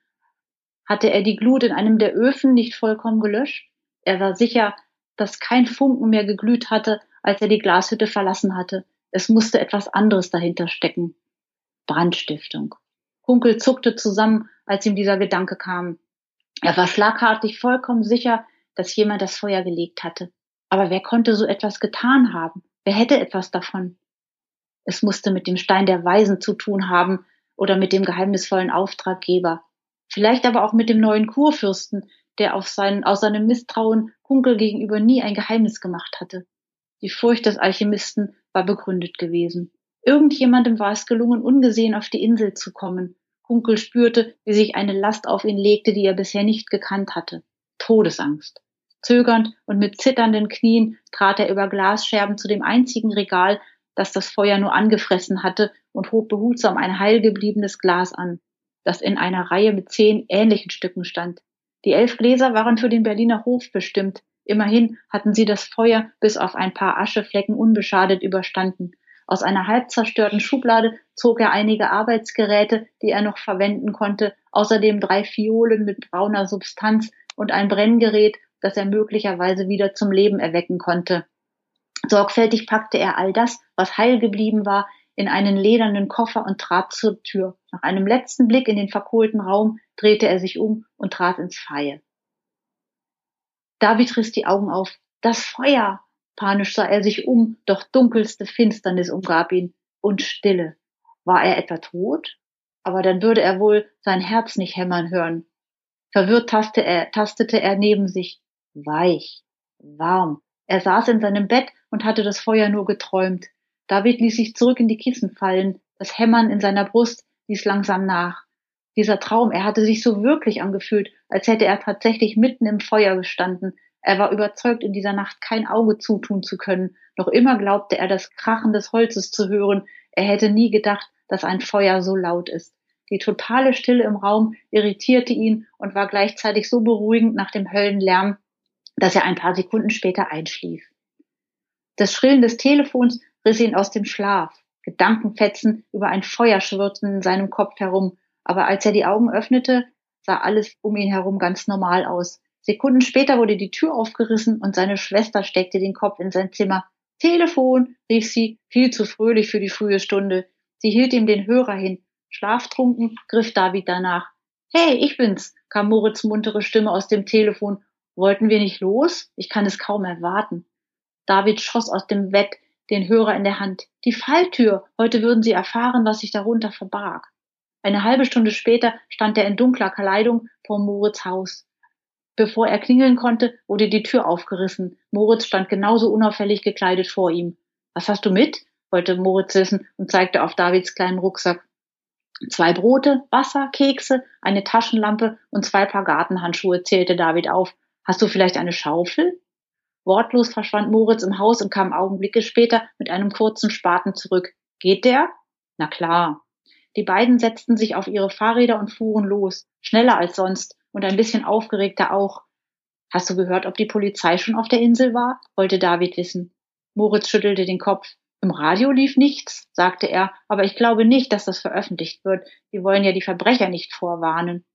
Hatte er die Glut in einem der Öfen nicht vollkommen gelöscht? Er war sicher, dass kein Funken mehr geglüht hatte, als er die Glashütte verlassen hatte. Es musste etwas anderes dahinter stecken. Brandstiftung. Kunkel zuckte zusammen, als ihm dieser Gedanke kam. Er war schlagartig vollkommen sicher, dass jemand das Feuer gelegt hatte. Aber wer konnte so etwas getan haben? Wer hätte etwas davon? Es musste mit dem Stein der Weisen zu tun haben oder mit dem geheimnisvollen Auftraggeber. Vielleicht aber auch mit dem neuen Kurfürsten, der auf seinen, aus seinem Misstrauen Kunkel gegenüber nie ein Geheimnis gemacht hatte. Die Furcht des Alchemisten war begründet gewesen. Irgendjemandem war es gelungen, ungesehen auf die Insel zu kommen. Kunkel spürte, wie sich eine Last auf ihn legte, die er bisher nicht gekannt hatte. Todesangst. Zögernd und mit zitternden Knien trat er über Glasscherben zu dem einzigen Regal, das das Feuer nur angefressen hatte, und hob behutsam ein heilgebliebenes Glas an, das in einer Reihe mit zehn ähnlichen Stücken stand. Die elf Gläser waren für den Berliner Hof bestimmt. Immerhin hatten sie das Feuer bis auf ein paar Ascheflecken unbeschadet überstanden. Aus einer halb zerstörten Schublade zog er einige Arbeitsgeräte, die er noch verwenden konnte, außerdem drei Fiolen mit brauner Substanz und ein Brenngerät, das er möglicherweise wieder zum Leben erwecken konnte. Sorgfältig packte er all das, was heil geblieben war, in einen ledernen Koffer und trat zur Tür. Nach einem letzten Blick in den verkohlten Raum drehte er sich um und trat ins Freie. David riss die Augen auf. Das Feuer! Panisch sah er sich um, doch dunkelste Finsternis umgab ihn und Stille. War er etwa tot? Aber dann würde er wohl sein Herz nicht hämmern hören. Verwirrt tastete er, tastete er neben sich. Weich, warm. Er saß in seinem Bett und hatte das Feuer nur geträumt. David ließ sich zurück in die Kissen fallen. Das Hämmern in seiner Brust ließ langsam nach. Dieser Traum, er hatte sich so wirklich angefühlt, als hätte er tatsächlich mitten im Feuer gestanden. Er war überzeugt, in dieser Nacht kein Auge zutun zu können. Noch immer glaubte er, das Krachen des Holzes zu hören. Er hätte nie gedacht, dass ein Feuer so laut ist. Die totale Stille im Raum irritierte ihn und war gleichzeitig so beruhigend nach dem Höllenlärm, dass er ein paar Sekunden später einschlief. Das Schrillen des Telefons riss ihn aus dem Schlaf. Gedankenfetzen über ein Feuer schwirrten in seinem Kopf herum, aber als er die Augen öffnete, sah alles um ihn herum ganz normal aus. Sekunden später wurde die Tür aufgerissen und seine Schwester steckte den Kopf in sein Zimmer. Telefon, rief sie, viel zu fröhlich für die frühe Stunde. Sie hielt ihm den Hörer hin. Schlaftrunken griff David danach. Hey, ich bin's, kam Moritz muntere Stimme aus dem Telefon. Wollten wir nicht los? Ich kann es kaum erwarten. David schoss aus dem Bett, den Hörer in der Hand. Die Falltür. Heute würden sie erfahren, was sich darunter verbarg. Eine halbe Stunde später stand er in dunkler Kleidung vor Moritz Haus. Bevor er klingeln konnte, wurde die Tür aufgerissen. Moritz stand genauso unauffällig gekleidet vor ihm. Was hast du mit? wollte Moritz wissen und zeigte auf Davids kleinen Rucksack. Zwei Brote, Wasser, Kekse, eine Taschenlampe und zwei Paar Gartenhandschuhe zählte David auf. Hast du vielleicht eine Schaufel? Wortlos verschwand Moritz im Haus und kam Augenblicke später mit einem kurzen Spaten zurück. Geht der? Na klar. Die beiden setzten sich auf ihre Fahrräder und fuhren los, schneller als sonst und ein bisschen aufgeregter auch. Hast du gehört, ob die Polizei schon auf der Insel war? wollte David wissen. Moritz schüttelte den Kopf. Im Radio lief nichts, sagte er, aber ich glaube nicht, dass das veröffentlicht wird. Sie wollen ja die Verbrecher nicht vorwarnen.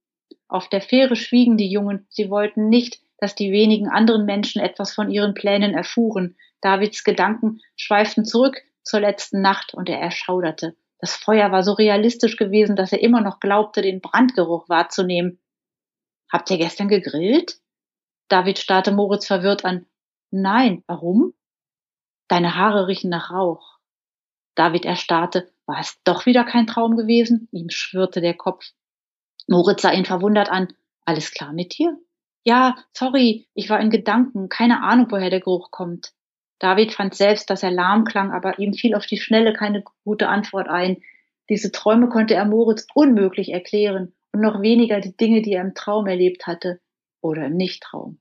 Auf der Fähre schwiegen die Jungen, sie wollten nicht, dass die wenigen anderen Menschen etwas von ihren Plänen erfuhren. Davids Gedanken schweiften zurück zur letzten Nacht und er erschauderte. Das Feuer war so realistisch gewesen, dass er immer noch glaubte, den Brandgeruch wahrzunehmen. Habt ihr gestern gegrillt? David starrte Moritz verwirrt an. Nein, warum? Deine Haare riechen nach Rauch. David erstarrte. War es doch wieder kein Traum gewesen? Ihm schwirrte der Kopf. Moritz sah ihn verwundert an. Alles klar mit dir? Ja, sorry, ich war in Gedanken, keine Ahnung, woher der Geruch kommt. David fand selbst, dass er lahm klang, aber ihm fiel auf die Schnelle keine gute Antwort ein. Diese Träume konnte er Moritz unmöglich erklären und noch weniger die Dinge, die er im Traum erlebt hatte oder im Nichttraum.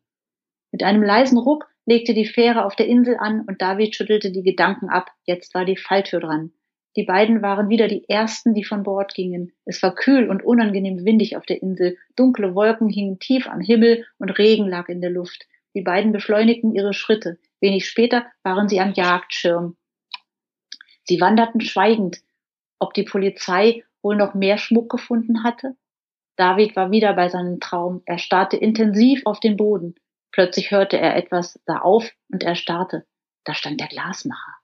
Mit einem leisen Ruck legte die Fähre auf der Insel an und David schüttelte die Gedanken ab. Jetzt war die Falltür dran. Die beiden waren wieder die ersten, die von Bord gingen. Es war kühl und unangenehm windig auf der Insel. Dunkle Wolken hingen tief am Himmel und Regen lag in der Luft. Die beiden beschleunigten ihre Schritte. Wenig später waren sie am Jagdschirm. Sie wanderten schweigend. Ob die Polizei wohl noch mehr Schmuck gefunden hatte? David war wieder bei seinem Traum. Er starrte intensiv auf den Boden. Plötzlich hörte er etwas, sah auf und er starrte. Da stand der Glasmacher.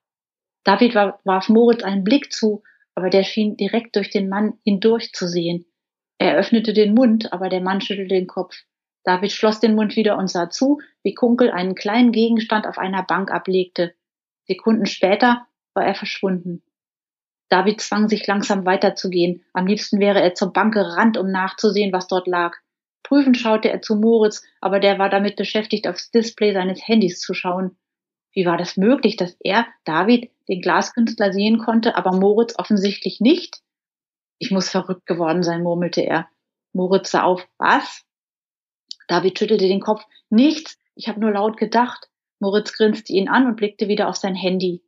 David warf Moritz einen Blick zu, aber der schien direkt durch den Mann hindurch zu sehen. Er öffnete den Mund, aber der Mann schüttelte den Kopf. David schloss den Mund wieder und sah zu, wie Kunkel einen kleinen Gegenstand auf einer Bank ablegte. Sekunden später war er verschwunden. David zwang sich langsam weiterzugehen. Am liebsten wäre er zur Bank gerannt, um nachzusehen, was dort lag. Prüfend schaute er zu Moritz, aber der war damit beschäftigt, aufs Display seines Handys zu schauen. Wie war das möglich, dass er, David, den Glaskünstler sehen konnte, aber Moritz offensichtlich nicht? Ich muss verrückt geworden sein, murmelte er. Moritz sah auf. Was? David schüttelte den Kopf. Nichts. Ich habe nur laut gedacht. Moritz grinste ihn an und blickte wieder auf sein Handy.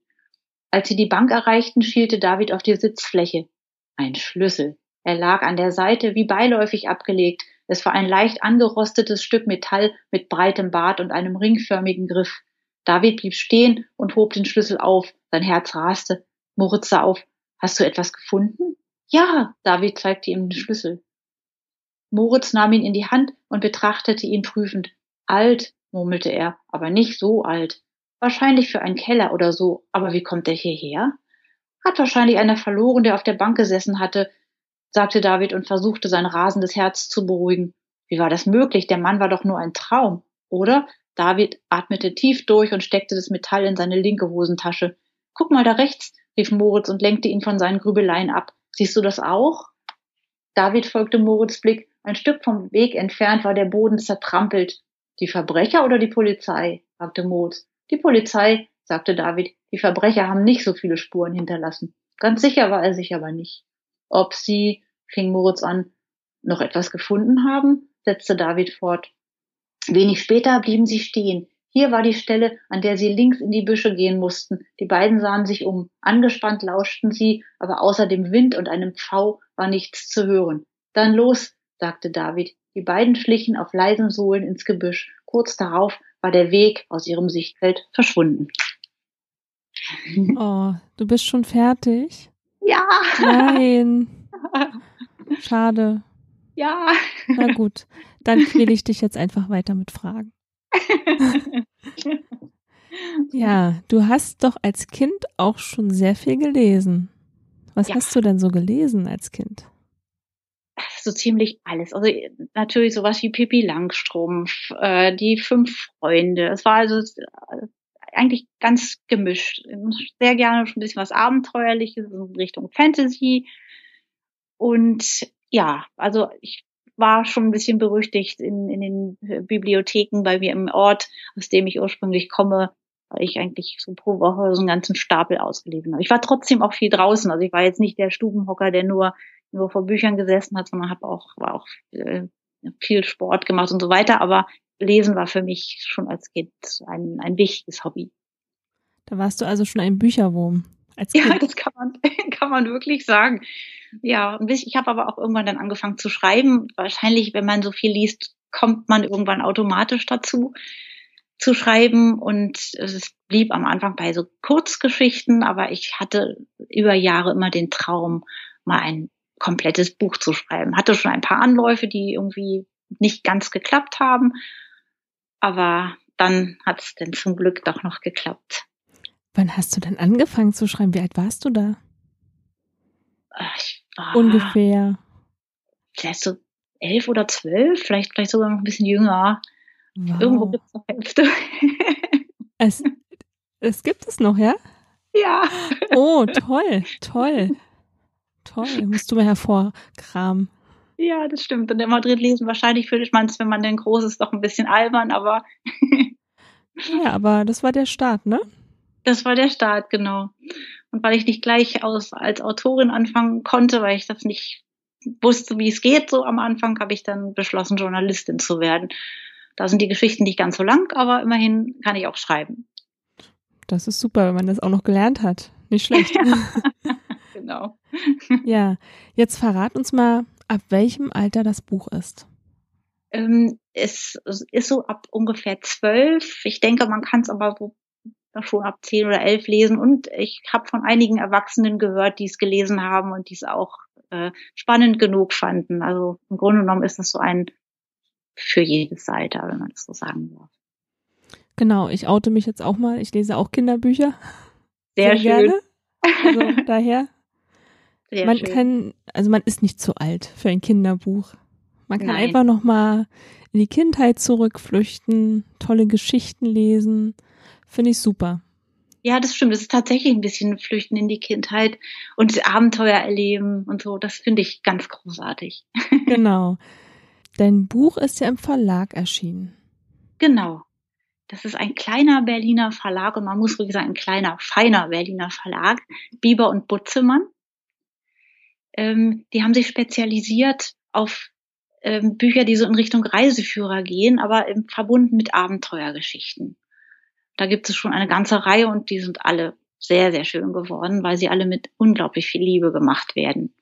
Als sie die Bank erreichten, schielte David auf die Sitzfläche. Ein Schlüssel. Er lag an der Seite wie beiläufig abgelegt. Es war ein leicht angerostetes Stück Metall mit breitem Bart und einem ringförmigen Griff. David blieb stehen und hob den Schlüssel auf. Sein Herz raste. Moritz sah auf. Hast du etwas gefunden? Ja, David zeigte ihm den Schlüssel. Moritz nahm ihn in die Hand und betrachtete ihn prüfend. Alt, murmelte er, aber nicht so alt. Wahrscheinlich für einen Keller oder so. Aber wie kommt er hierher? Hat wahrscheinlich einer verloren, der auf der Bank gesessen hatte, sagte David und versuchte sein rasendes Herz zu beruhigen. Wie war das möglich? Der Mann war doch nur ein Traum, oder? David atmete tief durch und steckte das Metall in seine linke Hosentasche. Guck mal da rechts, rief Moritz und lenkte ihn von seinen Grübeleien ab. Siehst du das auch? David folgte Moritz Blick. Ein Stück vom Weg entfernt war der Boden zertrampelt. Die Verbrecher oder die Polizei? fragte Moritz. Die Polizei, sagte David. Die Verbrecher haben nicht so viele Spuren hinterlassen. Ganz sicher war er sich aber nicht. Ob sie, fing Moritz an, noch etwas gefunden haben, setzte David fort. Wenig später blieben sie stehen. Hier war die Stelle, an der sie links in die Büsche gehen mussten. Die beiden sahen sich um. Angespannt lauschten sie, aber außer dem Wind und einem Pfau war nichts zu hören. Dann los, sagte David. Die beiden schlichen auf leisen Sohlen ins Gebüsch. Kurz darauf war der Weg aus ihrem Sichtfeld verschwunden. Oh, du bist schon fertig? Ja. Nein. Schade. Ja. Na gut, dann quäle ich dich jetzt einfach weiter mit Fragen. ja, du hast doch als Kind auch schon sehr viel gelesen. Was ja. hast du denn so gelesen als Kind? So ziemlich alles. Also natürlich sowas wie Pippi Langstrumpf, äh, die fünf Freunde. Es war also äh, eigentlich ganz gemischt. Sehr gerne schon ein bisschen was Abenteuerliches in Richtung Fantasy. Und ja, also ich war schon ein bisschen berüchtigt in, in den Bibliotheken bei mir im Ort, aus dem ich ursprünglich komme, weil ich eigentlich so pro Woche so einen ganzen Stapel ausgelesen habe. Ich war trotzdem auch viel draußen. Also ich war jetzt nicht der Stubenhocker, der nur, nur vor Büchern gesessen hat, sondern habe auch, war auch äh, viel Sport gemacht und so weiter. Aber Lesen war für mich schon als Kind ein, ein wichtiges Hobby. Da warst du also schon ein Bücherwurm. Ja, das kann man, kann man wirklich sagen. Ja, ich habe aber auch irgendwann dann angefangen zu schreiben. Wahrscheinlich, wenn man so viel liest, kommt man irgendwann automatisch dazu zu schreiben und es blieb am Anfang bei so Kurzgeschichten, aber ich hatte über Jahre immer den Traum, mal ein komplettes Buch zu schreiben. Hatte schon ein paar Anläufe, die irgendwie nicht ganz geklappt haben, aber dann hat es denn zum Glück doch noch geklappt. Wann hast du denn angefangen zu schreiben? Wie alt warst du da? Ich war ungefähr. Vielleicht so elf oder zwölf, vielleicht, vielleicht sogar noch ein bisschen jünger. Wow. Irgendwo gibt es noch Hälfte. es, es gibt es noch, ja? Ja. Oh, toll, toll. Toll, musst du mal hervorkramen. Ja, das stimmt. Und in Madrid lesen wahrscheinlich für man es, wenn man denn groß ist, doch ein bisschen albern, aber. ja, aber das war der Start, ne? Das war der Start, genau. Und weil ich nicht gleich aus, als Autorin anfangen konnte, weil ich das nicht wusste, wie es geht, so am Anfang, habe ich dann beschlossen, Journalistin zu werden. Da sind die Geschichten nicht ganz so lang, aber immerhin kann ich auch schreiben. Das ist super, wenn man das auch noch gelernt hat. Nicht schlecht. Ja, genau. ja, jetzt verrat uns mal, ab welchem Alter das Buch ist. Ähm, es ist so ab ungefähr zwölf. Ich denke, man kann es aber so schon ab zehn oder elf lesen. Und ich habe von einigen Erwachsenen gehört, die es gelesen haben und die es auch äh, spannend genug fanden. Also im Grunde genommen ist es so ein für jedes Alter, wenn man das so sagen darf. Genau, ich oute mich jetzt auch mal. Ich lese auch Kinderbücher. Sehr, Sehr schön. gerne. Also daher. Sehr man schön. kann, also man ist nicht zu alt für ein Kinderbuch. Man kann Nein. einfach noch mal in die Kindheit zurückflüchten, tolle Geschichten lesen. Finde ich super. Ja, das stimmt. Das ist tatsächlich ein bisschen Flüchten in die Kindheit und Abenteuer erleben und so. Das finde ich ganz großartig. Genau. Dein Buch ist ja im Verlag erschienen. Genau. Das ist ein kleiner Berliner Verlag und man muss wirklich sagen, ein kleiner, feiner Berliner Verlag. Bieber und Butzemann. ähm, die haben sich spezialisiert auf ähm, Bücher, die so in Richtung Reiseführer gehen, aber im, verbunden mit Abenteuergeschichten. Da gibt es schon eine ganze Reihe und die sind alle sehr, sehr schön geworden, weil sie alle mit unglaublich viel Liebe gemacht werden.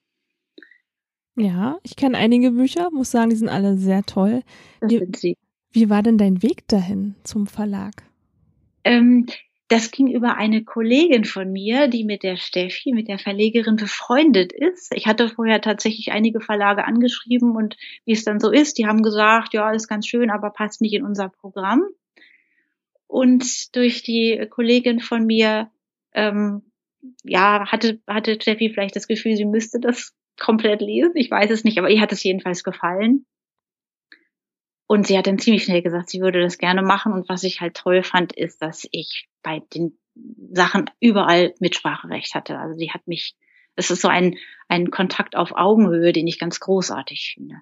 Ja, ich kenne einige Bücher, muss sagen, die sind alle sehr toll. Das sind sie. Wie war denn dein Weg dahin zum Verlag? Ähm, das ging über eine Kollegin von mir, die mit der Steffi, mit der Verlegerin befreundet ist. Ich hatte vorher tatsächlich einige Verlage angeschrieben und wie es dann so ist, die haben gesagt, ja, ist ganz schön, aber passt nicht in unser Programm. Und durch die Kollegin von mir, ähm, ja, hatte, hatte Steffi vielleicht das Gefühl, sie müsste das komplett lesen. Ich weiß es nicht, aber ihr hat es jedenfalls gefallen. Und sie hat dann ziemlich schnell gesagt, sie würde das gerne machen. Und was ich halt toll fand, ist, dass ich bei den Sachen überall Mitspracherecht hatte. Also sie hat mich, es ist so ein, ein Kontakt auf Augenhöhe, den ich ganz großartig finde.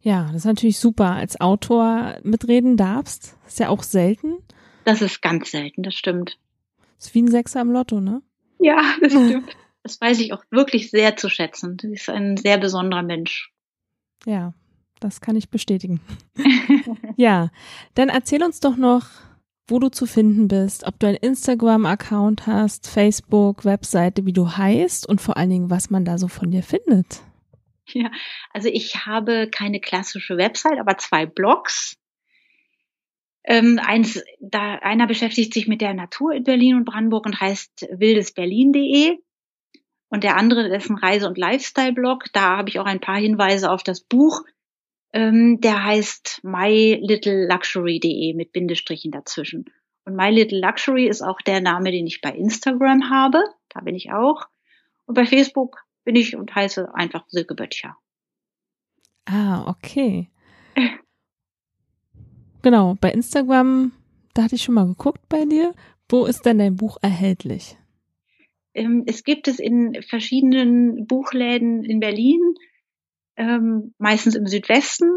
Ja, das ist natürlich super. Als Autor mitreden darfst, ist ja auch selten. Das ist ganz selten, das stimmt. Das ist wie ein Sechser im Lotto, ne? Ja, das stimmt. das weiß ich auch wirklich sehr zu schätzen. Sie ist ein sehr besonderer Mensch. Ja, das kann ich bestätigen. ja, dann erzähl uns doch noch, wo du zu finden bist, ob du einen Instagram-Account hast, Facebook, Webseite, wie du heißt und vor allen Dingen, was man da so von dir findet. Ja, also ich habe keine klassische Website, aber zwei Blogs. Ähm, eins, da, einer beschäftigt sich mit der Natur in Berlin und Brandenburg und heißt wildesberlin.de. Und der andere ist ein Reise- und Lifestyle-Blog. Da habe ich auch ein paar Hinweise auf das Buch ähm, der heißt mylittleluxury.de mit Bindestrichen dazwischen. Und My Little Luxury ist auch der Name, den ich bei Instagram habe. Da bin ich auch. Und bei Facebook bin ich und heiße einfach Silke Böttcher. Ah, okay. genau, bei Instagram, da hatte ich schon mal geguckt bei dir. Wo ist denn dein Buch erhältlich? Ähm, es gibt es in verschiedenen Buchläden in Berlin ähm, meistens im Südwesten.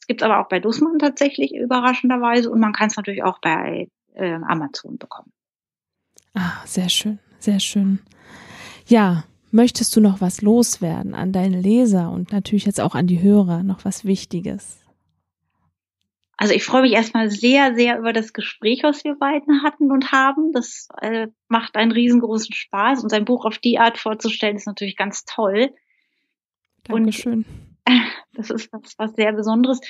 Es gibt aber auch bei Dussmann tatsächlich überraschenderweise und man kann es natürlich auch bei äh, Amazon bekommen. Ah, sehr schön, sehr schön. Ja, möchtest du noch was loswerden an deine Leser und natürlich jetzt auch an die Hörer, noch was Wichtiges? Also ich freue mich erstmal sehr, sehr über das Gespräch, was wir beiden hatten und haben. Das äh, macht einen riesengroßen Spaß und sein Buch auf die Art vorzustellen ist natürlich ganz toll. Dankeschön. Und das ist was, was sehr Besonderes.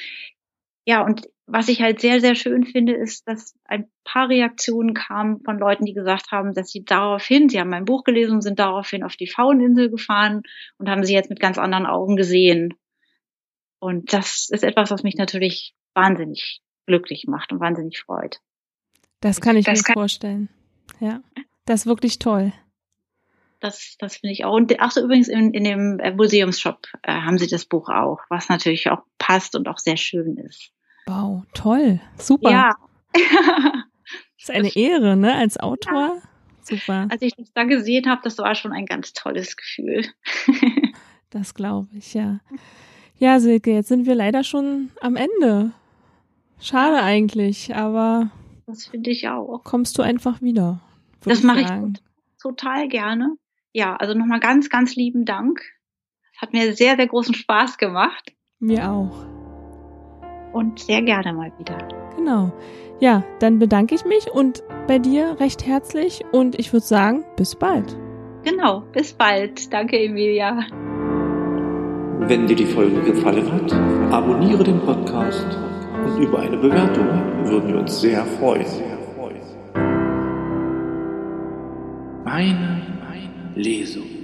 Ja, und was ich halt sehr, sehr schön finde, ist, dass ein paar Reaktionen kamen von Leuten, die gesagt haben, dass sie daraufhin, sie haben mein Buch gelesen und sind daraufhin auf die Fauninsel gefahren und haben sie jetzt mit ganz anderen Augen gesehen. Und das ist etwas, was mich natürlich wahnsinnig glücklich macht und wahnsinnig freut. Das kann ich das mir kann vorstellen. Ja, das ist wirklich toll. Das, das finde ich auch. Und ach so, übrigens in, in dem äh, Museumsshop äh, haben sie das Buch auch, was natürlich auch passt und auch sehr schön ist. Wow, toll, super. Ja. das ist eine Ehre, ne, als Autor. Ja. Super. Als ich das da gesehen habe, das war schon ein ganz tolles Gefühl. das glaube ich, ja. Ja, Silke, jetzt sind wir leider schon am Ende. Schade eigentlich, aber. Das finde ich auch. Kommst du einfach wieder? Das mache ich total gerne ja, also nochmal ganz, ganz lieben Dank. Es hat mir sehr, sehr großen Spaß gemacht. Mir auch. Und sehr gerne mal wieder. Genau. Ja, dann bedanke ich mich und bei dir recht herzlich und ich würde sagen, bis bald. Genau, bis bald. Danke, Emilia. Wenn dir die Folge gefallen hat, abonniere den Podcast und über eine Bewertung würden wir uns sehr freuen. Meine Lesung.